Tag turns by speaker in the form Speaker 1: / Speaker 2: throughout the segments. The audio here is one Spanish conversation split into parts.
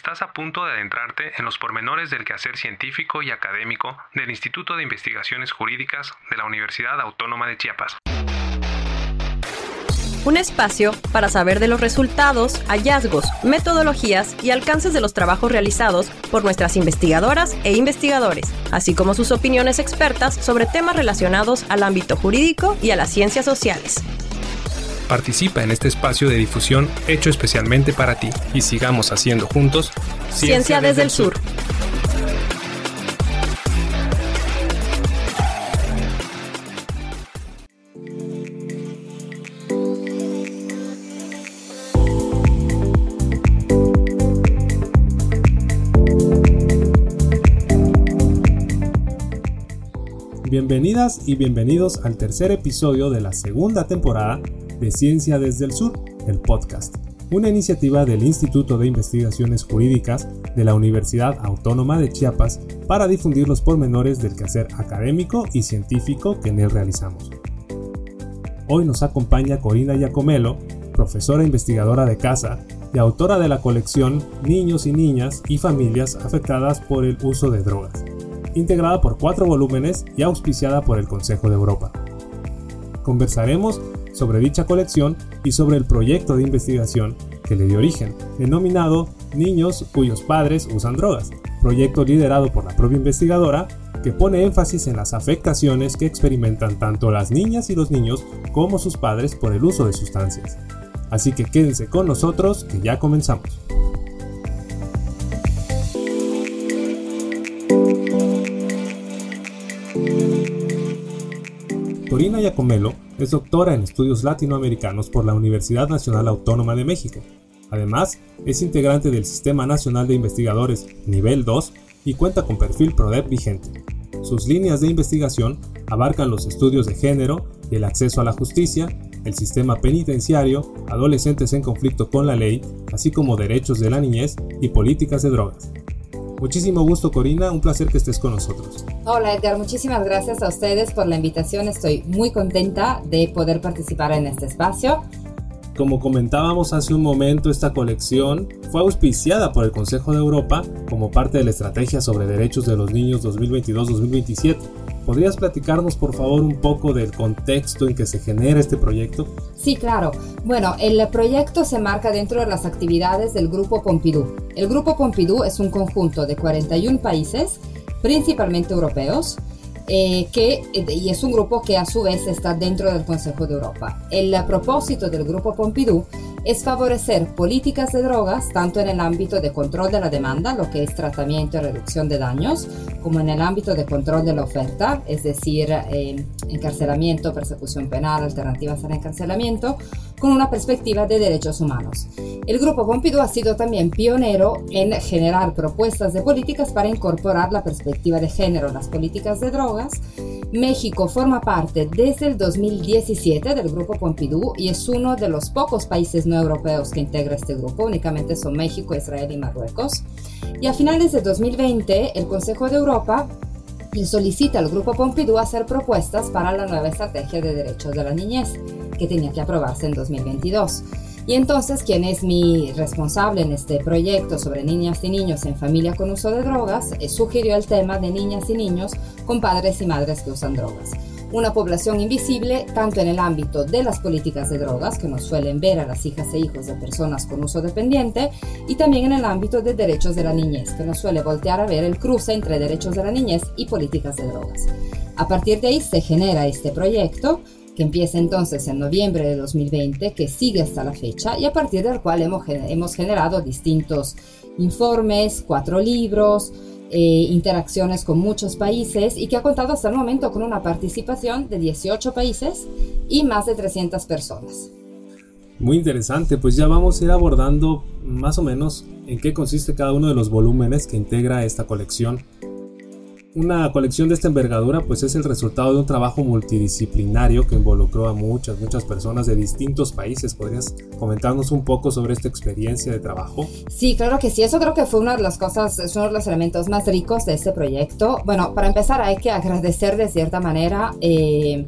Speaker 1: Estás a punto de adentrarte en los pormenores del quehacer científico y académico del Instituto de Investigaciones Jurídicas de la Universidad Autónoma de Chiapas.
Speaker 2: Un espacio para saber de los resultados, hallazgos, metodologías y alcances de los trabajos realizados por nuestras investigadoras e investigadores, así como sus opiniones expertas sobre temas relacionados al ámbito jurídico y a las ciencias sociales.
Speaker 1: Participa en este espacio de difusión hecho especialmente para ti y sigamos haciendo juntos
Speaker 2: Ciencia, desde, el sur.
Speaker 1: Bienvenidas y bienvenidos al tercer episodio de la segunda temporada de Ciencia desde el Sur, el podcast, una iniciativa del Instituto de Investigaciones Jurídicas de la Universidad Autónoma de Chiapas para difundir los pormenores del quehacer académico y científico que en él realizamos. Hoy nos acompaña Corina Giacomelo, profesora investigadora de casa y autora de la colección Niños y Niñas y Familias Afectadas por el Uso de Drogas, integrada por cuatro volúmenes y auspiciada por el Consejo de Europa. Conversaremos sobre dicha colección y sobre el proyecto de investigación que le dio origen, denominado Niños cuyos padres usan drogas, proyecto liderado por la propia investigadora que pone énfasis en las afectaciones que experimentan tanto las niñas y los niños como sus padres por el uso de sustancias. Así que quédense con nosotros que ya comenzamos. Corina Yacomelo es doctora en estudios latinoamericanos por la Universidad Nacional Autónoma de México. Además, es integrante del Sistema Nacional de Investigadores Nivel 2 y cuenta con perfil PRODEP vigente. Sus líneas de investigación abarcan los estudios de género y el acceso a la justicia, el sistema penitenciario, adolescentes en conflicto con la ley, así como derechos de la niñez y políticas de drogas. Muchísimo gusto Corina, un placer que estés con nosotros.
Speaker 3: Hola Edgar, muchísimas gracias a ustedes por la invitación. Estoy muy contenta de poder participar en este espacio.
Speaker 1: Como comentábamos hace un momento, esta colección fue auspiciada por el Consejo de Europa como parte de la Estrategia sobre Derechos de los Niños 2022-2027 ¿Podrías platicarnos por favor un poco del contexto en que se genera este proyecto?
Speaker 3: Sí, claro. Bueno, el proyecto se marca dentro de las actividades del Grupo Pompidou. El Grupo Pompidou es un conjunto de 41 países, principalmente europeos, eh, que, y es un grupo que a su vez está dentro del Consejo de Europa. El propósito del Grupo Pompidou es favorecer políticas de drogas tanto en el ámbito de control de la demanda, lo que es tratamiento y reducción de daños, como en el ámbito de control de la oferta, es decir, eh, encarcelamiento, persecución penal, alternativas al encarcelamiento, con una perspectiva de derechos humanos. El Grupo Pompidou ha sido también pionero en generar propuestas de políticas para incorporar la perspectiva de género en las políticas de drogas. México forma parte desde el 2017 del Grupo Pompidou y es uno de los pocos países no europeos que integra este grupo, únicamente son México, Israel y Marruecos. Y a finales de 2020, el Consejo de Europa solicita al Grupo Pompidou hacer propuestas para la nueva estrategia de derechos de la niñez, que tenía que aprobarse en 2022. Y entonces, quien es mi responsable en este proyecto sobre niñas y niños en familia con uso de drogas, eh, sugirió el tema de niñas y niños con padres y madres que usan drogas una población invisible tanto en el ámbito de las políticas de drogas, que nos suelen ver a las hijas e hijos de personas con uso dependiente, y también en el ámbito de derechos de la niñez, que nos suele voltear a ver el cruce entre derechos de la niñez y políticas de drogas. A partir de ahí se genera este proyecto, que empieza entonces en noviembre de 2020, que sigue hasta la fecha, y a partir del cual hemos, hemos generado distintos informes, cuatro libros, eh, interacciones con muchos países y que ha contado hasta el momento con una participación de 18 países y más de 300 personas.
Speaker 1: Muy interesante, pues ya vamos a ir abordando más o menos en qué consiste cada uno de los volúmenes que integra esta colección una colección de esta envergadura pues es el resultado de un trabajo multidisciplinario que involucró a muchas, muchas personas de distintos países. ¿Podrías comentarnos un poco sobre esta experiencia de trabajo?
Speaker 3: Sí, claro que sí. Eso creo que fue una de las cosas, es uno de los elementos más ricos de este proyecto. Bueno, para empezar hay que agradecer de cierta manera. Eh,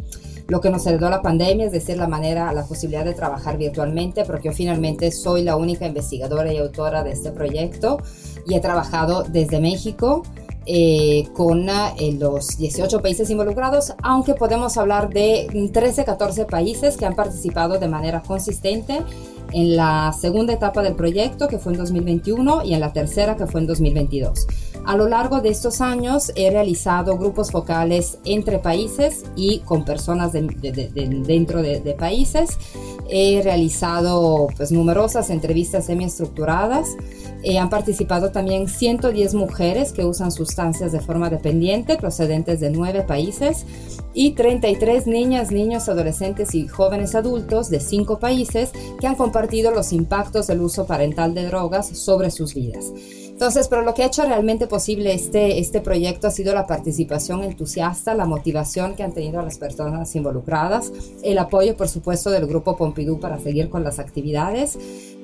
Speaker 3: lo que nos heredó la pandemia, es decir, la manera, la posibilidad de trabajar virtualmente, porque yo finalmente soy la única investigadora y autora de este proyecto y he trabajado desde México. Eh, con eh, los 18 países involucrados, aunque podemos hablar de 13, 14 países que han participado de manera consistente en la segunda etapa del proyecto, que fue en 2021, y en la tercera, que fue en 2022. A lo largo de estos años he realizado grupos focales entre países y con personas dentro de, países. He realizado pues, numerosas entrevistas semiestructuradas. Eh, han participado también 110 mujeres que usan sustancias de forma dependiente procedentes de nueve países y 33 niñas, niños, adolescentes y jóvenes adultos de cinco países que han compartido los impactos del uso parental de drogas sobre sus vidas. Entonces, pero lo que ha hecho realmente posible este, este proyecto ha sido la participación entusiasta, la motivación que han tenido las personas involucradas, el apoyo, por supuesto, del Grupo Pompidou para seguir con las actividades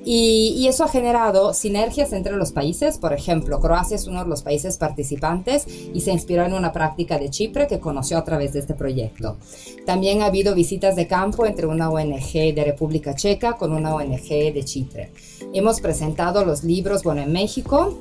Speaker 3: y, eso ha generado sinergias entre los países. Por ejemplo, Croacia es uno de los países participantes y se inspiró en una práctica de Chipre que conoció a través de este proyecto. También ha habido visitas de campo entre una ONG de República Checa con una ONG de Chipre. Hemos presentado los libros, bueno, en México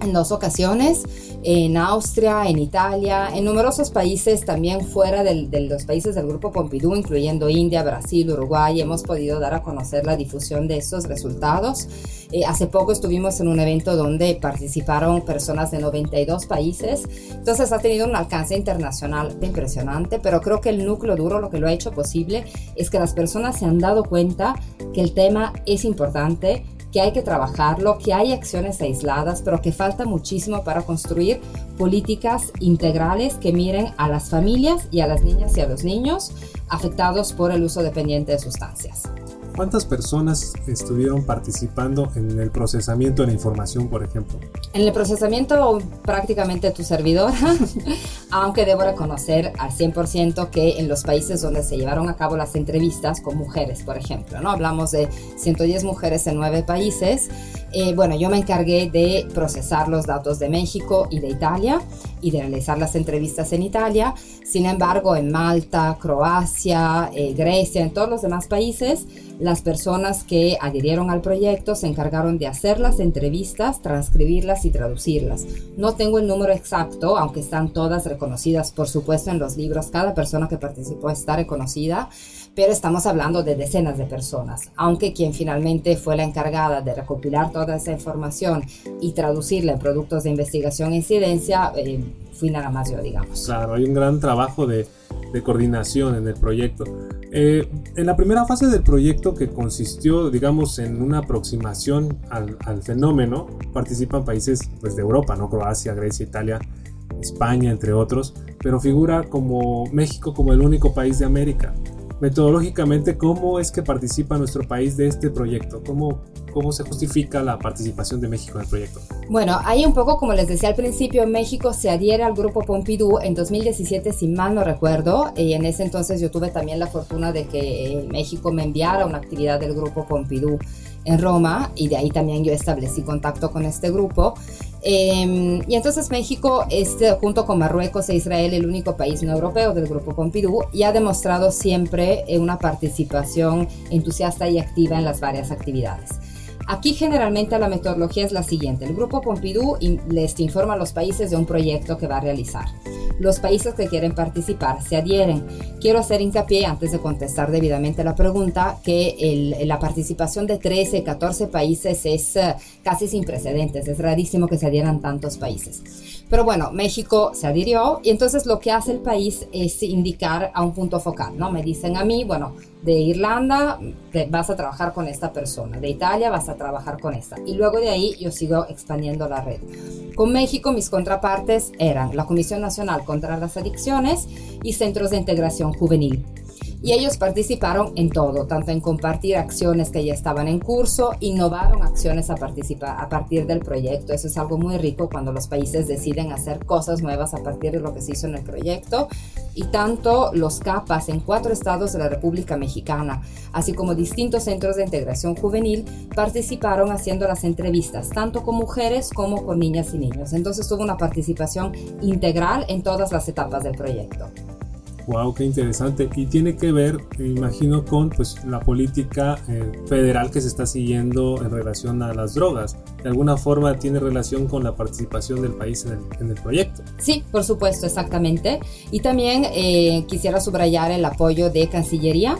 Speaker 3: en dos ocasiones, en Austria, en Italia, en numerosos países también fuera de los países del Grupo Pompidou, incluyendo India, Brasil, Uruguay, hemos podido dar a conocer la difusión de estos resultados. Eh, hace poco estuvimos en un evento donde participaron personas de 92 países, entonces ha tenido un alcance internacional impresionante, pero creo que el núcleo duro, lo que lo ha hecho posible, es que las personas se han dado cuenta que el tema es importante, hay que trabajarlo, que hay acciones aisladas, pero que falta muchísimo para construir políticas integrales que miren a las familias y a las niñas y a los niños afectados por el uso dependiente de sustancias.
Speaker 1: ¿Cuántas personas estuvieron participando en el procesamiento de la información, por ejemplo?
Speaker 3: En el procesamiento prácticamente tu servidora, aunque debo reconocer al 100% que en los países donde se llevaron a cabo las entrevistas con mujeres, por ejemplo, ¿no? Hablamos de 110 mujeres en nueve países. Eh, bueno, yo me encargué de procesar los datos de México y de Italia y de realizar las entrevistas en Italia. Sin embargo, en Malta, Croacia, eh, Grecia, en todos los demás países, las personas que adhirieron al proyecto se encargaron de hacer las entrevistas, transcribirlas y traducirlas. No tengo el número exacto, aunque están todas reconocidas, por supuesto, en los libros. Cada persona que participó está reconocida, pero estamos hablando de decenas de personas. Aunque quien finalmente fue la encargada de recopilar toda esa información y traducirla en productos de investigación e incidencia, eh, fui nada más yo, digamos.
Speaker 1: Claro, hay un gran trabajo de, de coordinación en el proyecto. Eh, en la primera fase del proyecto, que consistió, digamos, en una aproximación al, al fenómeno, participan países pues, de Europa, ¿no? Croacia, Grecia, Italia, España, entre otros, pero figura como México como el único país de América metodológicamente, ¿cómo es que participa nuestro país de este proyecto? ¿Cómo, ¿Cómo se justifica la participación de México en el proyecto?
Speaker 3: Bueno, hay un poco, como les decía al principio, México se adhiere al grupo Pompidou en 2017, si mal no recuerdo, y en ese entonces yo tuve también la fortuna de que México me enviara una actividad del grupo Pompidou en Roma y de ahí también yo establecí contacto con este grupo. Em, y entonces México es, junto con Marruecos e Israel, el único país no europeo del Grupo Pompidou y ha demostrado siempre eh, una participación entusiasta y activa en las varias actividades. Aquí generalmente la metodología es la siguiente. El Grupo Pompidou les informa a los países de un proyecto que va a realizar. Los países que quieren participar se adhieren. Quiero hacer hincapié, antes de contestar debidamente la pregunta, que la participación de 13, 14 países es eh, casi sin precedentes. Es rarísimo que se adhieran tantos países. Pero bueno, México se adhirió y entonces lo que hace el país es indicar a un punto focal, ¿no? Me dicen a mí, bueno, de Irlanda vas a trabajar con esta persona, de Italia vas a trabajar con esta. Y luego de ahí yo sigo expandiendo la red. Con México mis contrapartes eran la Comisión Nacional contra las Adicciones y Centros de Integración Juvenil y ellos participaron en todo, tanto en compartir acciones que ya estaban en curso, innovaron acciones a, partir del proyecto. Eso es algo muy rico cuando los países deciden hacer cosas nuevas a partir de lo que se hizo en el proyecto. Y tanto los CAPAS en cuatro estados de la República Mexicana, así como distintos centros de integración juvenil, participaron haciendo las entrevistas, tanto con mujeres como con niñas y niños. Entonces tuvo una participación integral en todas las etapas del proyecto.
Speaker 1: Wow, qué interesante. Y tiene que ver, imagino, con pues la política eh, federal que se está siguiendo en relación a las drogas. De alguna forma tiene relación con la participación del país en el, en el proyecto.
Speaker 3: Sí, por supuesto, exactamente. Y también eh, quisiera subrayar el apoyo de Cancillería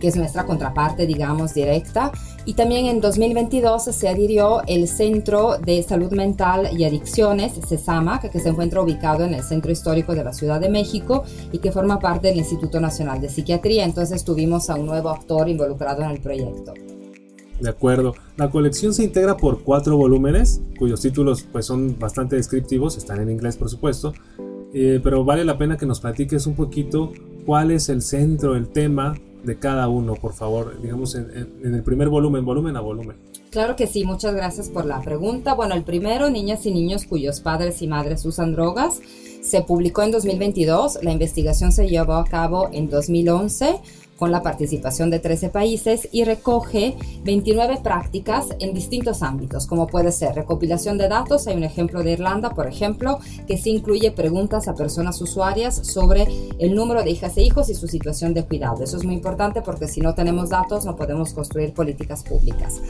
Speaker 3: que es nuestra contraparte, digamos, directa. Y también en 2022 se adhirió el Centro de Salud Mental y Adicciones, CESAMA, que se encuentra ubicado en el Centro Histórico de la Ciudad de México y que forma parte del Instituto Nacional de Psiquiatría. Entonces tuvimos a un nuevo actor involucrado en el proyecto.
Speaker 1: De acuerdo. La colección se integra por cuatro volúmenes, cuyos títulos pues, son bastante descriptivos, están en inglés por supuesto, eh, pero vale la pena que nos platiques un poquito cuál es el centro, el tema de cada uno, por favor, digamos en, el primer volumen, volumen a volumen.
Speaker 3: Claro que sí, muchas gracias por la pregunta. Bueno, el primero, Niñas y Niños cuyos padres y madres usan drogas, se publicó en 2022, la investigación se llevó a cabo en 2011 con la participación de 13 países y recoge 29 prácticas en distintos ámbitos, como puede ser recopilación de datos, hay un ejemplo de Irlanda, por ejemplo, que sí incluye preguntas a personas usuarias sobre el número de hijas e hijos y su situación de cuidado. Eso es muy importante porque si no tenemos datos no podemos construir políticas públicas.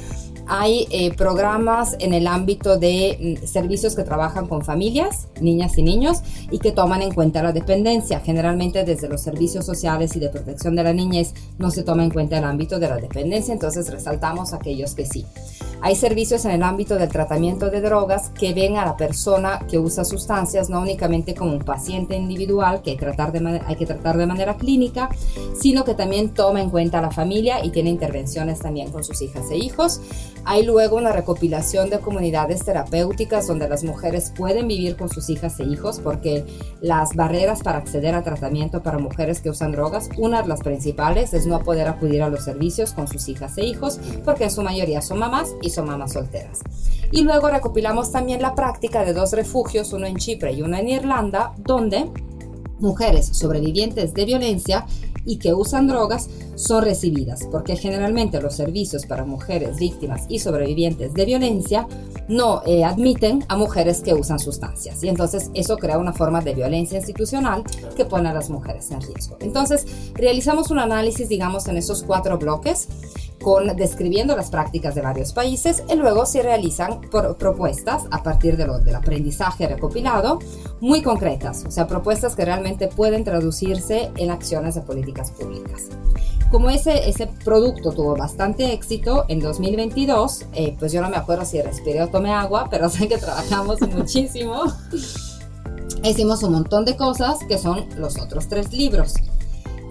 Speaker 3: Hay eh, programas en el ámbito de mm, servicios que trabajan con familias, niñas y niños, y que toman en cuenta la dependencia. Generalmente desde los servicios sociales y de protección de la niñez no se toma en cuenta el ámbito de la dependencia, entonces resaltamos aquellos que sí. Hay servicios en el ámbito del tratamiento de drogas que ven a la persona que usa sustancias no únicamente como un paciente individual que hay, tratar de hay que tratar de manera clínica, sino que también toma en cuenta a la familia y tiene intervenciones también con sus hijas e hijos. Hay luego una recopilación de comunidades terapéuticas donde las mujeres pueden vivir con sus hijas e hijos porque las barreras para acceder a tratamiento para mujeres que usan drogas, una de las principales es no poder acudir a los servicios con sus hijas e hijos porque en su mayoría son mamás y son mamás solteras. Y luego recopilamos también la práctica de dos refugios, uno en Chipre y uno en Irlanda, donde mujeres sobrevivientes de violencia y que usan drogas son recibidas, porque generalmente los servicios para mujeres víctimas y sobrevivientes de violencia no eh, admiten a mujeres que usan sustancias. Y entonces eso crea una forma de violencia institucional que pone a las mujeres en riesgo. Entonces realizamos un análisis, digamos, en esos cuatro bloques con describiendo las prácticas de varios países y luego se realizan propuestas a partir de lo, del aprendizaje recopilado muy concretas, o sea, propuestas que realmente pueden traducirse en acciones de políticas públicas. Como ese, ese producto tuvo bastante éxito en 2022, eh, pues yo no me acuerdo si respiré o tomé agua, pero sé que trabajamos muchísimo. Hicimos un montón de cosas que son los otros tres libros.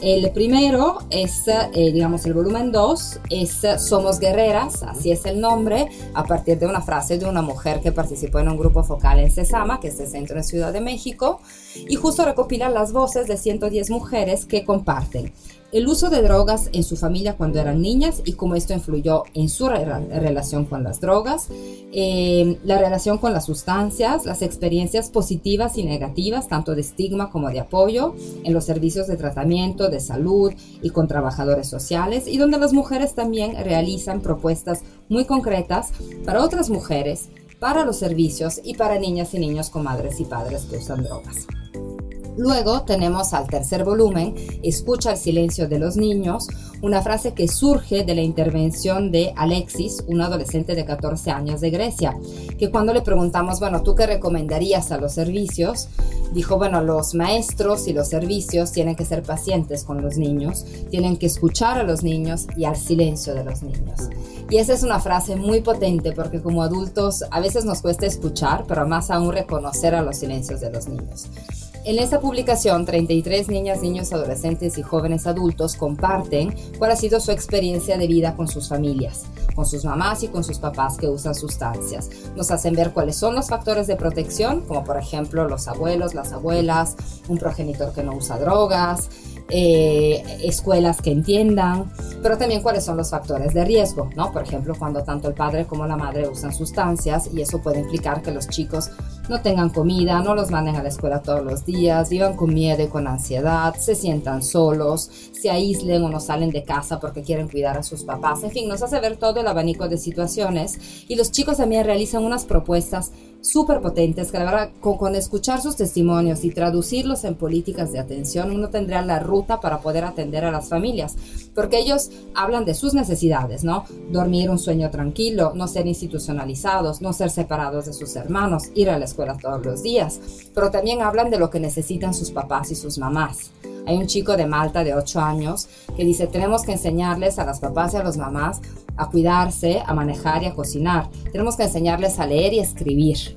Speaker 3: El primero es, eh, digamos, el volumen 2, es Somos Guerreras, así es el nombre, a partir de una frase de una mujer que participó en un grupo focal en Cesama, que es el centro en Ciudad de México, y justo recopila las voces de 110 mujeres que comparten el uso de drogas en su familia cuando eran niñas y cómo esto influyó en su relación con las drogas, eh, la relación con las sustancias, las experiencias positivas y negativas, tanto de estigma como de apoyo, en los servicios de tratamiento, de salud y con trabajadores sociales, y donde las mujeres también realizan propuestas muy concretas para otras mujeres, para los servicios y para niñas y niños con madres y padres que usan drogas. Luego tenemos al tercer volumen, Escucha el silencio de los niños, una frase que surge de la intervención de Alexis, un adolescente de 14 años de Grecia, que cuando le preguntamos, bueno, ¿tú qué recomendarías a los servicios? Dijo, bueno, los maestros y los servicios tienen que ser pacientes con los niños, tienen que escuchar a los niños y al silencio de los niños. Y esa es una frase muy potente porque como adultos a veces nos cuesta escuchar, pero más aún reconocer a los silencios de los niños. En esta publicación, 33 niñas, niños, adolescentes y jóvenes adultos comparten cuál ha sido su experiencia de vida con sus familias, con sus mamás y con sus papás que usan sustancias. Nos hacen ver cuáles son los factores de protección, como por ejemplo los abuelos, las abuelas, un progenitor que no usa drogas, eh, escuelas que entiendan, pero también cuáles son los factores de riesgo, ¿no? Por ejemplo, cuando tanto el padre como la madre usan sustancias y eso puede implicar que los chicos no tengan comida, no los manden a la escuela todos los días, vivan con miedo y con ansiedad, se sientan solos, se aíslen o no salen de casa porque quieren cuidar a sus papás. En fin, nos hace ver todo el abanico de situaciones y los chicos también realizan unas propuestas súper potentes que la verdad con, escuchar sus testimonios y traducirlos en políticas de atención uno tendría la ruta para poder atender a las familias porque ellos hablan de sus necesidades, ¿no? Dormir un sueño tranquilo, no ser institucionalizados, no ser separados de sus hermanos, ir a la escuela todos los días, pero también hablan de lo que necesitan sus papás y sus mamás. Hay un chico de Malta de 8 años que dice, tenemos que enseñarles a las papás y a las mamás a cuidarse, a manejar y a cocinar. Tenemos que enseñarles a leer y escribir.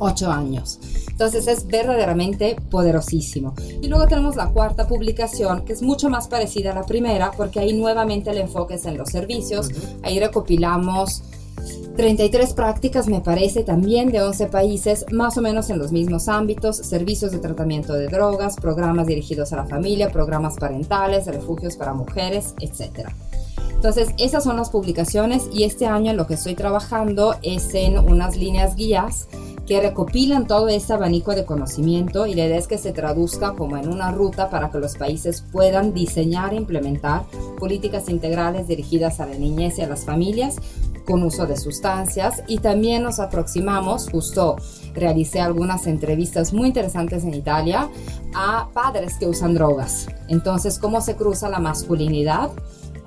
Speaker 3: 8 años. Entonces es verdaderamente poderosísimo. Y luego tenemos la cuarta publicación, que es mucho más parecida a la primera, porque ahí nuevamente el enfoque es en los servicios. Ahí recopilamos 33 prácticas, me parece, también de 11 países, más o menos en los mismos ámbitos, servicios de tratamiento de drogas, programas dirigidos a la familia, programas parentales, refugios para mujeres, etc. Entonces, esas son las publicaciones y este año lo que estoy trabajando es en unas líneas guías que recopilan todo ese abanico de conocimiento y la idea es que se traduzca como en una ruta para que los países puedan diseñar e implementar políticas integrales dirigidas a la niñez y a las familias con uso de sustancias y también nos aproximamos, justo realicé algunas entrevistas muy interesantes en Italia a padres que usan drogas. Entonces, cómo se cruza la masculinidad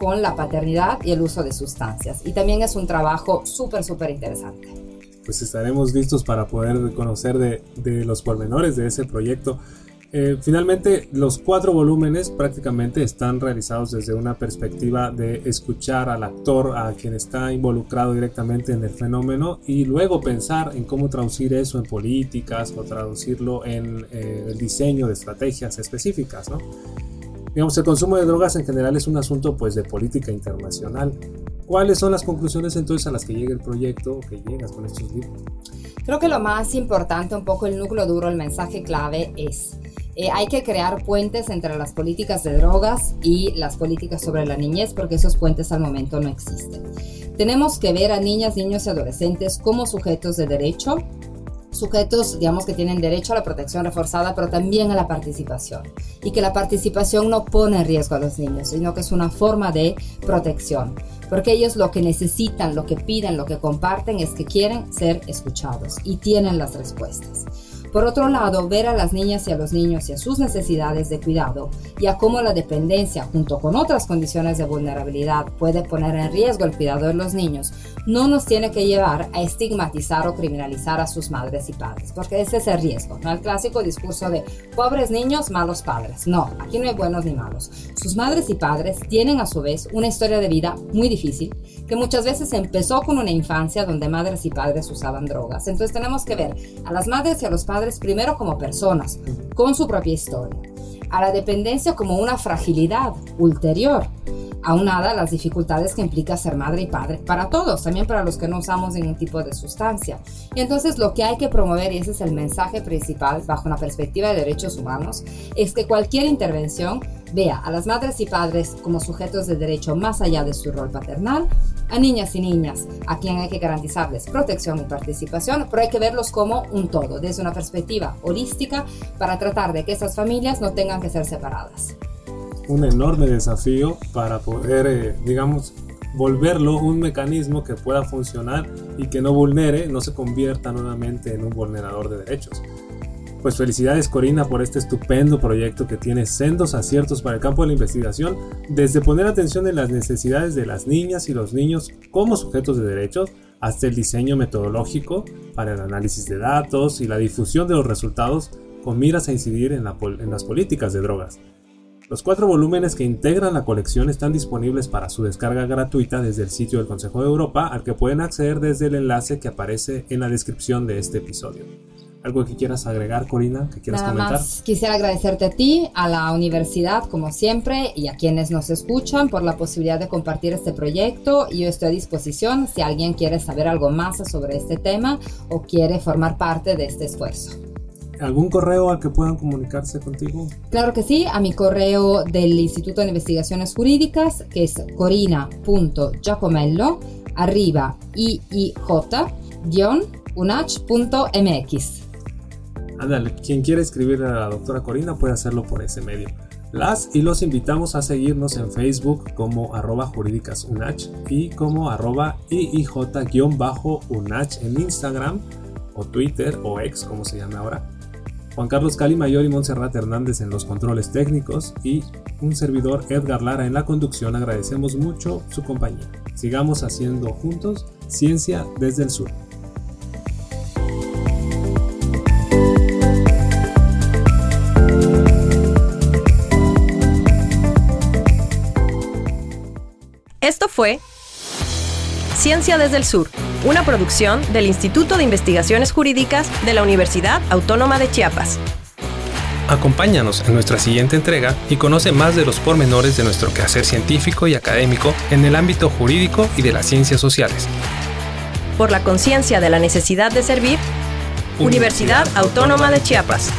Speaker 3: con la paternidad y el uso de sustancias. Y también es un trabajo súper, súper interesante.
Speaker 1: Pues estaremos listos para poder conocer de, de los pormenores de ese proyecto. Eh, finalmente, los cuatro volúmenes prácticamente están realizados desde una perspectiva de escuchar al actor, a quien está involucrado directamente en el fenómeno, y luego pensar en cómo traducir eso en políticas o traducirlo en eh, el diseño de estrategias específicas. ¿no? Digamos, el consumo de drogas en general es un asunto pues, de política internacional. ¿Cuáles son las conclusiones entonces a las que llega el proyecto o que llegas con estos libros?
Speaker 3: Creo que lo más importante, un poco el núcleo duro, el mensaje clave es eh, hay que crear puentes entre las políticas de drogas y las políticas sobre la niñez porque esos puentes al momento no existen. Tenemos que ver a niñas, niños y adolescentes como sujetos de derecho, sujetos, digamos, que tienen derecho a la protección reforzada, pero también a la participación. Y que la participación no pone en riesgo a los niños, sino que es una forma de protección. Porque ellos lo que necesitan, lo que piden, lo que comparten es que quieren ser escuchados y tienen las respuestas. Por otro lado, ver a las niñas y a los niños y a sus necesidades de cuidado y a cómo la dependencia junto con otras condiciones de vulnerabilidad puede poner en riesgo el cuidado de los niños, no nos tiene que llevar a estigmatizar o criminalizar a sus madres y padres, porque ese es el riesgo, ¿no? El clásico discurso de pobres niños, malos padres. No, aquí no hay buenos ni malos. Sus madres y padres tienen a su vez una historia de vida muy difícil, que muchas veces empezó con una infancia donde madres y padres usaban drogas. Entonces tenemos que ver a las madres y a los padres primero como personas, con su propia historia, a la dependencia como una fragilidad ulterior, aunada a las dificultades que implica ser madre y padre para todos, también para los que no usamos ningún tipo de sustancia. Y entonces lo que hay que promover, y ese es el mensaje principal bajo una perspectiva de derechos humanos, es que cualquier intervención vea a las madres y padres como sujetos de derecho más allá de su rol paternal a niñas y niñas a quien hay que garantizarles protección y participación, pero hay que verlos como un todo, desde una perspectiva holística, para tratar de que esas familias no tengan que ser separadas.
Speaker 1: Un enorme desafío para poder, eh, digamos, volverlo un mecanismo que pueda funcionar y que no vulnere, no se convierta nuevamente en un vulnerador de derechos. Pues felicidades Corina por este estupendo proyecto que tiene sendos aciertos para el campo de la investigación, desde poner atención en las necesidades de las niñas y los niños como sujetos de derechos, hasta el diseño metodológico para el análisis de datos y la difusión de los resultados con miras a incidir en, en las políticas de drogas. Los cuatro volúmenes que integran la colección están disponibles para su descarga gratuita desde el sitio del Consejo de Europa, al que pueden acceder desde el enlace que aparece en la descripción de este episodio. ¿Algo que quieras agregar, Corina? ¿Que quieras
Speaker 3: Nada
Speaker 1: comentar?
Speaker 3: Más quisiera agradecerte a ti, a la universidad, como siempre, y a quienes nos escuchan por la posibilidad de compartir este proyecto. Yo estoy a disposición si alguien quiere saber algo más sobre este tema o quiere formar parte de este esfuerzo.
Speaker 1: ¿Algún correo al que puedan comunicarse contigo?
Speaker 3: Claro que sí, a mi correo del Instituto de Investigaciones Jurídicas, que es corina.giacomello, arriba iij unach.mx.
Speaker 1: Ándale, quien quiera escribir a la doctora Corina puede hacerlo por ese medio. Las y los invitamos a seguirnos en Facebook como arroba jurídicasunach y como arroba iij-unach en Instagram o Twitter o ex como se llama ahora. Juan Carlos Cali Mayor y Montserrat Hernández en los controles técnicos y un servidor Edgar Lara en la conducción agradecemos mucho su compañía. Sigamos haciendo juntos ciencia desde el sur.
Speaker 2: Fue Ciencia desde el Sur, una producción del Instituto de Investigaciones Jurídicas de la Universidad Autónoma de Chiapas.
Speaker 1: Acompáñanos en nuestra siguiente entrega y conoce más de los pormenores de nuestro quehacer científico y académico en el ámbito jurídico y de las ciencias sociales.
Speaker 2: Por la conciencia de la necesidad de servir, Universidad Autónoma de Chiapas.